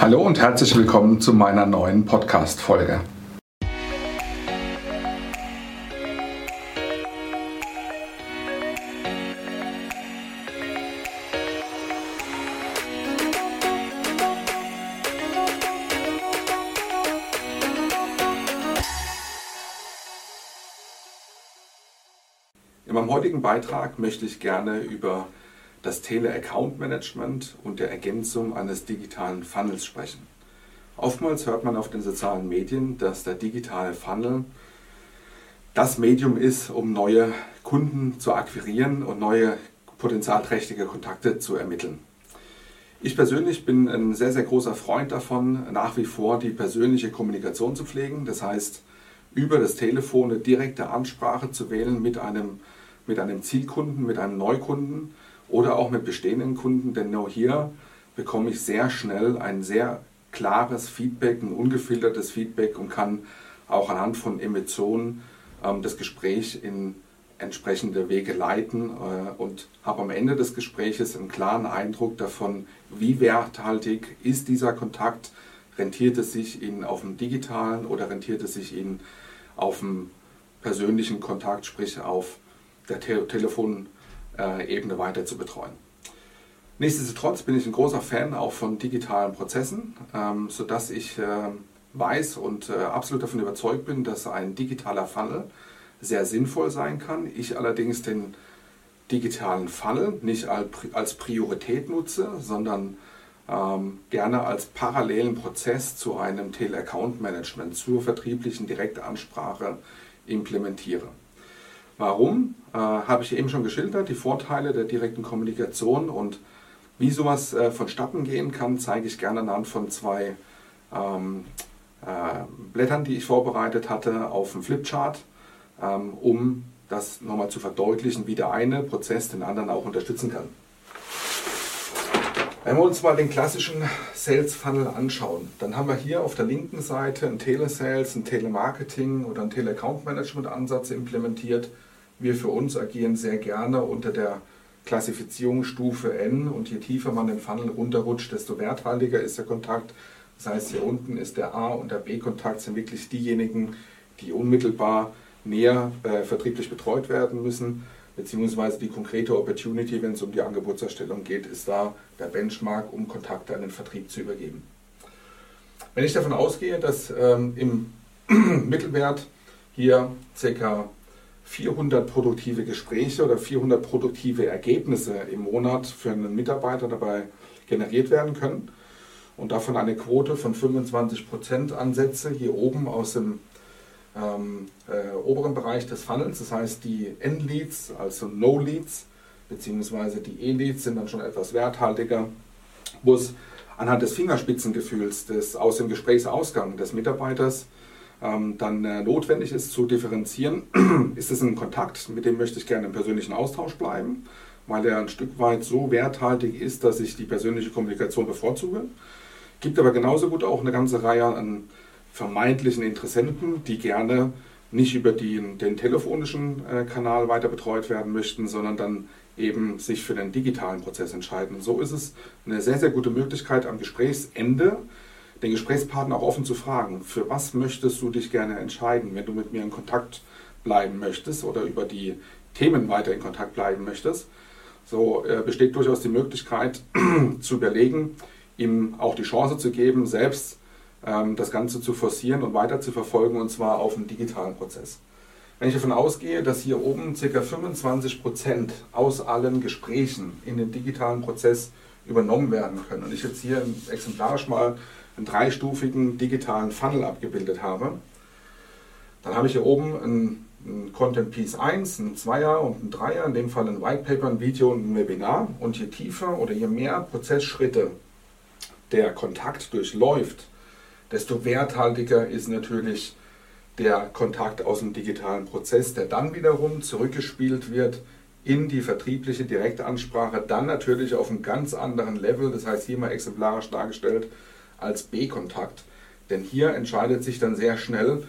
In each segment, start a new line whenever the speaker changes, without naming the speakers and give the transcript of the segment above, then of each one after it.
Hallo und herzlich willkommen zu meiner neuen Podcast-Folge. In meinem heutigen Beitrag möchte ich gerne über das Tele-Account Management und der Ergänzung eines digitalen Funnels sprechen. Oftmals hört man auf den sozialen Medien, dass der digitale Funnel das Medium ist, um neue Kunden zu akquirieren und neue potenzialträchtige Kontakte zu ermitteln. Ich persönlich bin ein sehr, sehr großer Freund davon, nach wie vor die persönliche Kommunikation zu pflegen. Das heißt, über das Telefon eine direkte Ansprache zu wählen mit einem, mit einem Zielkunden, mit einem Neukunden oder auch mit bestehenden Kunden, denn nur hier bekomme ich sehr schnell ein sehr klares Feedback, ein ungefiltertes Feedback und kann auch anhand von Emotionen ähm, das Gespräch in entsprechende Wege leiten äh, und habe am Ende des Gespräches einen klaren Eindruck davon, wie werthaltig ist dieser Kontakt, rentiert es sich Ihnen auf dem digitalen oder rentiert es sich Ihnen auf dem persönlichen Kontakt, sprich auf der Te Telefon äh, Ebene weiter zu betreuen. Nichtsdestotrotz bin ich ein großer Fan auch von digitalen Prozessen, ähm, sodass ich äh, weiß und äh, absolut davon überzeugt bin, dass ein digitaler Funnel sehr sinnvoll sein kann. Ich allerdings den digitalen Funnel nicht als Priorität nutze, sondern ähm, gerne als parallelen Prozess zu einem Tele-Account-Management, zur vertrieblichen Direktansprache implementiere. Warum? Äh, Habe ich eben schon geschildert, die Vorteile der direkten Kommunikation und wie sowas äh, vonstatten gehen kann, zeige ich gerne anhand von zwei ähm, äh, Blättern, die ich vorbereitet hatte, auf dem Flipchart, ähm, um das nochmal zu verdeutlichen, wie der eine Prozess den anderen auch unterstützen kann. Wenn wir uns mal den klassischen Sales Funnel anschauen, dann haben wir hier auf der linken Seite ein Telesales, ein Telemarketing oder ein Teleaccount Management Ansatz implementiert wir für uns agieren sehr gerne unter der Klassifizierungsstufe N und je tiefer man den Funnel runterrutscht, desto werthaltiger ist der Kontakt. Das heißt, hier unten ist der A- und der B-Kontakt sind wirklich diejenigen, die unmittelbar näher äh, vertrieblich betreut werden müssen, beziehungsweise die konkrete Opportunity, wenn es um die Angebotserstellung geht, ist da der Benchmark, um Kontakte an den Vertrieb zu übergeben. Wenn ich davon ausgehe, dass ähm, im Mittelwert hier ca. 400 produktive Gespräche oder 400 produktive Ergebnisse im Monat für einen Mitarbeiter dabei generiert werden können. Und davon eine Quote von 25 Prozent ansetze, hier oben aus dem ähm, äh, oberen Bereich des Funnels, das heißt die N-Leads, also No-Leads, beziehungsweise die E-Leads sind dann schon etwas werthaltiger, wo es anhand des Fingerspitzengefühls des, aus dem Gesprächsausgang des Mitarbeiters dann äh, notwendig ist zu differenzieren, ist es ein Kontakt, mit dem möchte ich gerne im persönlichen Austausch bleiben, weil er ein Stück weit so werthaltig ist, dass ich die persönliche Kommunikation bevorzuge. Gibt aber genauso gut auch eine ganze Reihe an vermeintlichen Interessenten, die gerne nicht über den, den telefonischen äh, Kanal weiter betreut werden möchten, sondern dann eben sich für den digitalen Prozess entscheiden. Und so ist es eine sehr, sehr gute Möglichkeit am Gesprächsende den Gesprächspartner auch offen zu fragen, für was möchtest du dich gerne entscheiden, wenn du mit mir in Kontakt bleiben möchtest oder über die Themen weiter in Kontakt bleiben möchtest. So äh, besteht durchaus die Möglichkeit zu überlegen, ihm auch die Chance zu geben, selbst ähm, das Ganze zu forcieren und weiter zu verfolgen und zwar auf dem digitalen Prozess. Wenn ich davon ausgehe, dass hier oben ca. 25 Prozent aus allen Gesprächen in den digitalen Prozess übernommen werden können und ich jetzt hier exemplarisch mal einen dreistufigen digitalen Funnel abgebildet habe. Dann habe ich hier oben ein, ein Content Piece 1, ein Zweier und ein Dreier, in dem Fall ein White Paper, ein Video und ein Webinar. Und je tiefer oder je mehr Prozessschritte der Kontakt durchläuft, desto werthaltiger ist natürlich der Kontakt aus dem digitalen Prozess, der dann wiederum zurückgespielt wird in die vertriebliche Direktansprache, dann natürlich auf einem ganz anderen Level, das heißt hier mal exemplarisch dargestellt, als B-Kontakt. Denn hier entscheidet sich dann sehr schnell,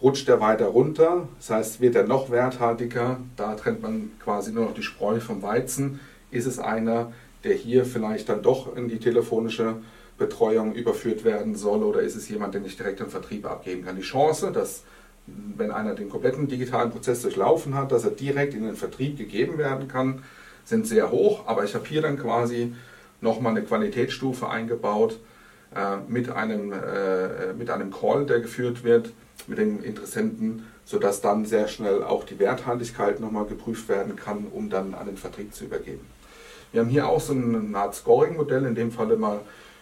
rutscht er weiter runter, das heißt, wird er noch werthaltiger, da trennt man quasi nur noch die Spreu vom Weizen, ist es einer, der hier vielleicht dann doch in die telefonische Betreuung überführt werden soll oder ist es jemand, den ich direkt im Vertrieb abgeben kann. Die Chance, dass wenn einer den kompletten digitalen Prozess durchlaufen hat, dass er direkt in den Vertrieb gegeben werden kann, sind sehr hoch. Aber ich habe hier dann quasi nochmal eine Qualitätsstufe eingebaut äh, mit, einem, äh, mit einem Call, der geführt wird mit den Interessenten, sodass dann sehr schnell auch die Werthaltigkeit nochmal geprüft werden kann, um dann an den Vertrieb zu übergeben. Wir haben hier auch so eine Art Scoring-Modell, in dem Fall immer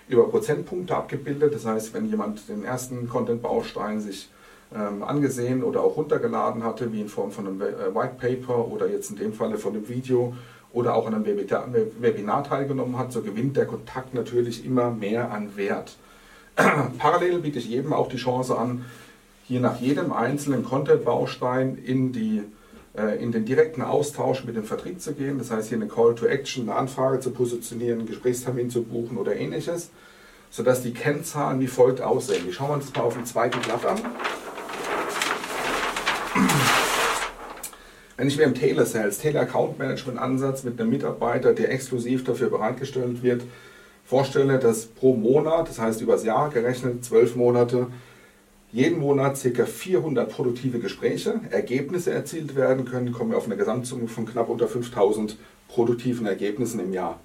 über Prozentpunkte abgebildet. Das heißt, wenn jemand den ersten Content-Baustein sich ähm, angesehen oder auch runtergeladen hatte, wie in Form von einem äh, White Paper oder jetzt in dem Falle von einem Video oder auch an einem Webinar teilgenommen hat, so gewinnt der Kontakt natürlich immer mehr an Wert. Parallel biete ich jedem auch die Chance an, hier nach jedem einzelnen Content-Baustein in, äh, in den direkten Austausch mit dem Vertrieb zu gehen. Das heißt, hier eine Call to Action, eine Anfrage zu positionieren, einen Gesprächstermin zu buchen oder ähnliches, sodass die Kennzahlen wie folgt aussehen. Die schauen wir uns mal auf dem zweiten Blatt an. Wenn ich mir im Telesales, Tele-Account Management Ansatz mit einem Mitarbeiter, der exklusiv dafür bereitgestellt wird, vorstelle, dass pro Monat, das heißt übers Jahr gerechnet, zwölf Monate, jeden Monat ca. 400 produktive Gespräche, Ergebnisse erzielt werden können, kommen wir auf eine Gesamtsumme von knapp unter 5000 produktiven Ergebnissen im Jahr.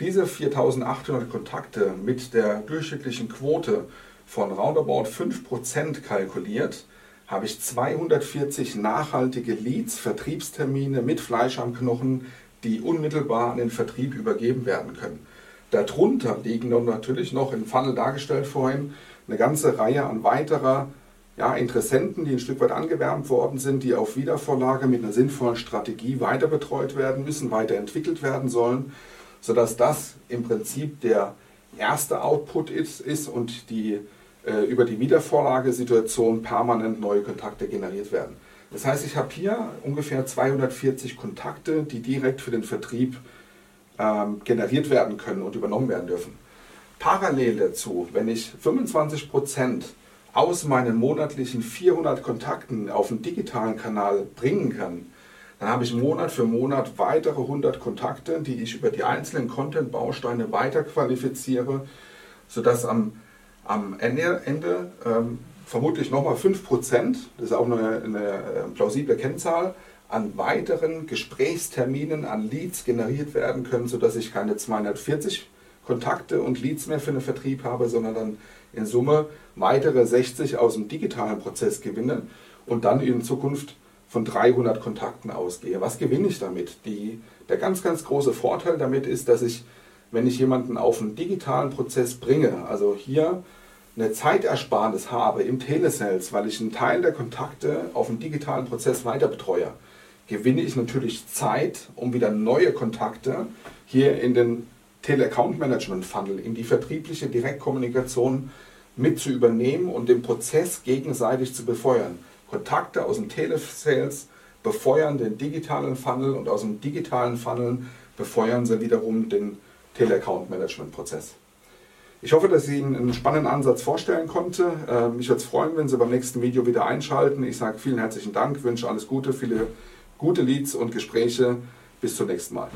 Diese 4800 Kontakte mit der durchschnittlichen Quote von roundabout 5% kalkuliert, habe ich 240 nachhaltige Leads, Vertriebstermine mit Fleisch am Knochen, die unmittelbar an den Vertrieb übergeben werden können. Darunter liegen dann natürlich noch im Funnel dargestellt vorhin eine ganze Reihe an weiterer ja, Interessenten, die ein Stück weit angewärmt worden sind, die auf Wiedervorlage mit einer sinnvollen Strategie weiter betreut werden müssen, weiterentwickelt werden sollen, sodass das im Prinzip der erste Output ist, ist und die äh, über die Wiedervorlagesituation permanent neue Kontakte generiert werden. Das heißt, ich habe hier ungefähr 240 Kontakte, die direkt für den Vertrieb ähm, generiert werden können und übernommen werden dürfen. Parallel dazu, wenn ich 25 Prozent aus meinen monatlichen 400 Kontakten auf den digitalen Kanal bringen kann, dann habe ich Monat für Monat weitere 100 Kontakte, die ich über die einzelnen Content-Bausteine weiter qualifiziere, sodass am am Ende, Ende ähm, vermutlich nochmal 5%, das ist auch eine, eine äh, plausible Kennzahl, an weiteren Gesprächsterminen, an Leads generiert werden können, sodass ich keine 240 Kontakte und Leads mehr für den Vertrieb habe, sondern dann in Summe weitere 60 aus dem digitalen Prozess gewinne und dann in Zukunft von 300 Kontakten ausgehe. Was gewinne ich damit? Die, der ganz, ganz große Vorteil damit ist, dass ich wenn ich jemanden auf einen digitalen Prozess bringe, also hier eine Zeitersparnis habe im Telesales, weil ich einen Teil der Kontakte auf einen digitalen Prozess weiter betreue, gewinne ich natürlich Zeit, um wieder neue Kontakte hier in den Tele-Account Management Funnel, in die vertriebliche Direktkommunikation mit zu übernehmen und den Prozess gegenseitig zu befeuern. Kontakte aus dem Telesales befeuern den digitalen Funnel und aus dem digitalen Funnel befeuern sie wiederum den Tele-Account-Management-Prozess. Ich hoffe, dass ich Ihnen einen spannenden Ansatz vorstellen konnte. Ähm, mich würde es freuen, wenn Sie beim nächsten Video wieder einschalten. Ich sage vielen herzlichen Dank, wünsche alles Gute, viele gute Leads und Gespräche. Bis zum nächsten Mal.